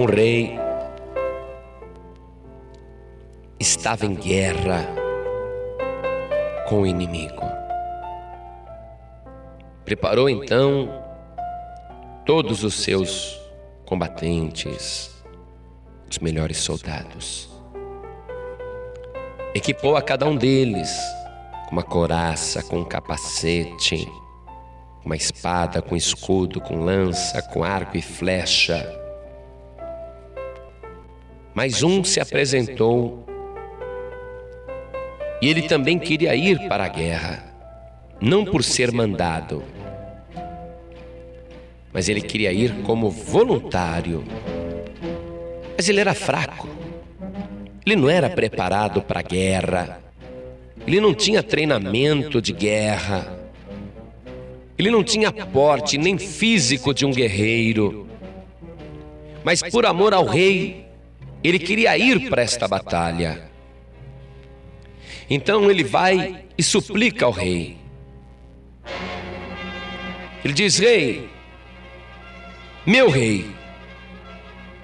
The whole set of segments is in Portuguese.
um rei estava em guerra com o inimigo. Preparou então todos os seus combatentes, os melhores soldados. Equipou a cada um deles com uma coraça, com um capacete, uma espada, com escudo, com lança, com arco e flecha. Mas um se apresentou. E ele também queria ir para a guerra, não por ser mandado, mas ele queria ir como voluntário. Mas ele era fraco, ele não era preparado para a guerra, ele não tinha treinamento de guerra, ele não tinha porte nem físico de um guerreiro. Mas por amor ao rei, ele queria ir para esta batalha. Então ele vai e suplica ao rei. Ele diz: Rei, meu rei,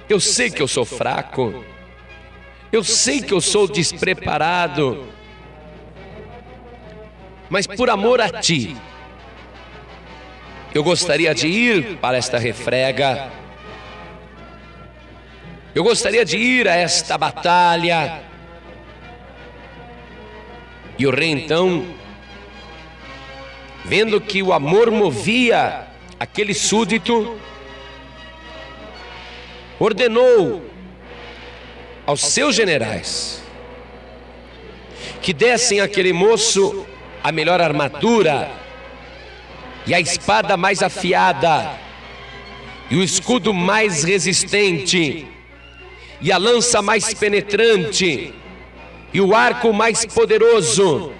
eu sei que eu sou fraco, eu sei que eu sou despreparado, mas por amor a ti, eu gostaria de ir para esta refrega, eu gostaria de ir a esta batalha, e o rei então, vendo que o amor movia aquele súdito, ordenou aos seus generais que dessem àquele moço a melhor armadura e a espada mais afiada e o escudo mais resistente e a lança mais penetrante e o arco mais poderoso,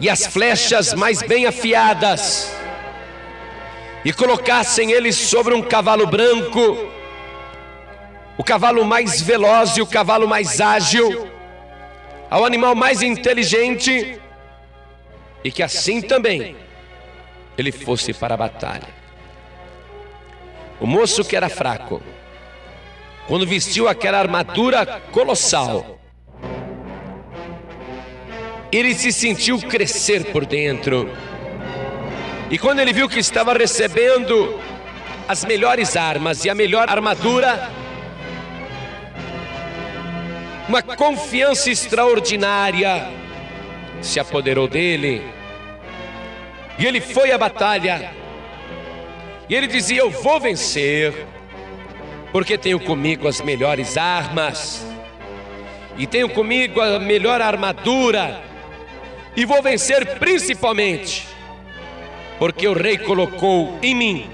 e as flechas mais bem afiadas, e colocassem ele sobre um cavalo branco, o cavalo mais veloz e o cavalo mais ágil, ao animal mais inteligente, e que assim também ele fosse para a batalha. O moço que era fraco, quando vestiu aquela armadura colossal, ele se sentiu crescer por dentro. E quando ele viu que estava recebendo as melhores armas e a melhor armadura, uma confiança extraordinária se apoderou dele. E ele foi à batalha. E ele dizia: Eu vou vencer, porque tenho comigo as melhores armas, e tenho comigo a melhor armadura, e vou vencer principalmente porque o Rei colocou em mim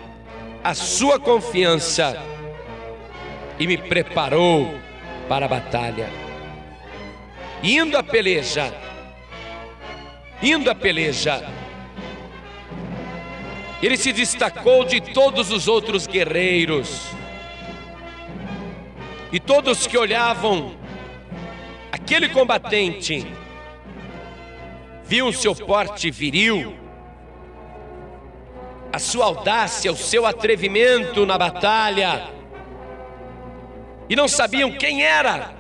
a sua confiança e me preparou para a batalha. Indo à peleja, indo à peleja, ele se destacou de todos os outros guerreiros. E todos que olhavam aquele combatente viam seu porte viril, a sua audácia, o seu atrevimento na batalha, e não sabiam quem era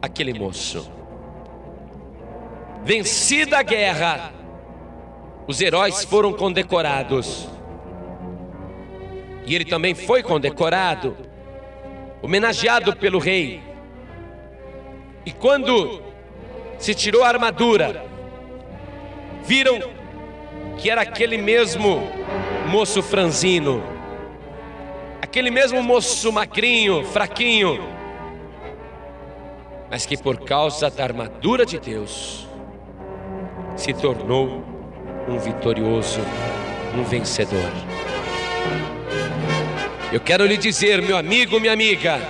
aquele moço. Vencida a guerra, os heróis foram condecorados. E ele também foi condecorado, homenageado pelo rei. E quando se tirou a armadura, viram que era aquele mesmo moço franzino, aquele mesmo moço magrinho, fraquinho, mas que por causa da armadura de Deus se tornou um vitorioso, um vencedor. Eu quero lhe dizer, meu amigo, minha amiga,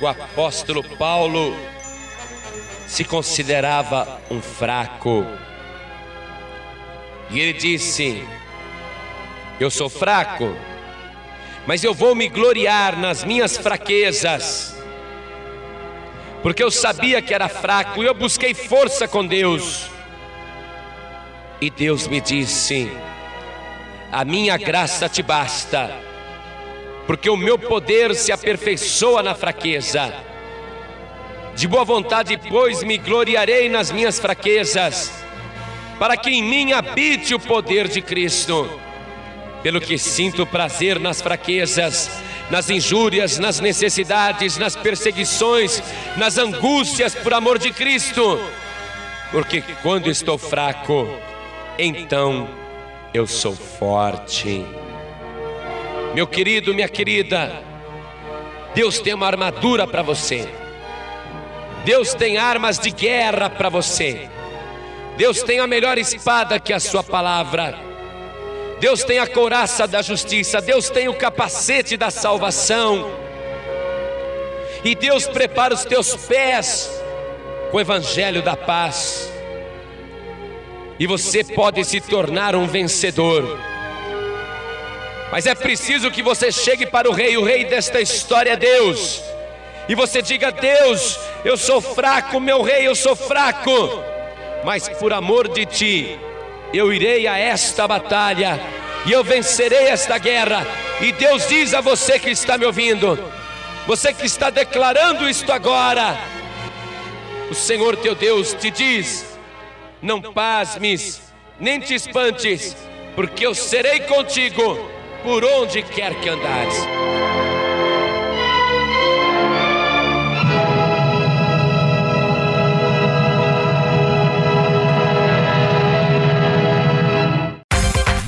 o apóstolo Paulo se considerava um fraco. E ele disse: Eu sou fraco, mas eu vou me gloriar nas minhas fraquezas, porque eu sabia que era fraco e eu busquei força com Deus. E Deus me disse: a minha graça te basta, porque o meu poder se aperfeiçoa na fraqueza. De boa vontade, pois, me gloriarei nas minhas fraquezas, para que em mim habite o poder de Cristo. Pelo que sinto prazer nas fraquezas, nas injúrias, nas necessidades, nas perseguições, nas angústias por amor de Cristo. Porque quando estou fraco, então eu sou forte. Meu querido, minha querida, Deus tem uma armadura para você. Deus tem armas de guerra para você. Deus tem a melhor espada que a sua palavra. Deus tem a couraça da justiça. Deus tem o capacete da salvação. E Deus prepara os teus pés com o evangelho da paz. E você pode se tornar um vencedor. Mas é preciso que você chegue para o rei, o rei desta história é Deus e você diga: Deus, eu sou fraco, meu rei, eu sou fraco, mas por amor de ti, eu irei a esta batalha e eu vencerei esta guerra. E Deus diz a você que está me ouvindo, você que está declarando isto agora, o Senhor teu Deus te diz: não pasmes, nem te espantes, porque eu serei contigo por onde quer que andares.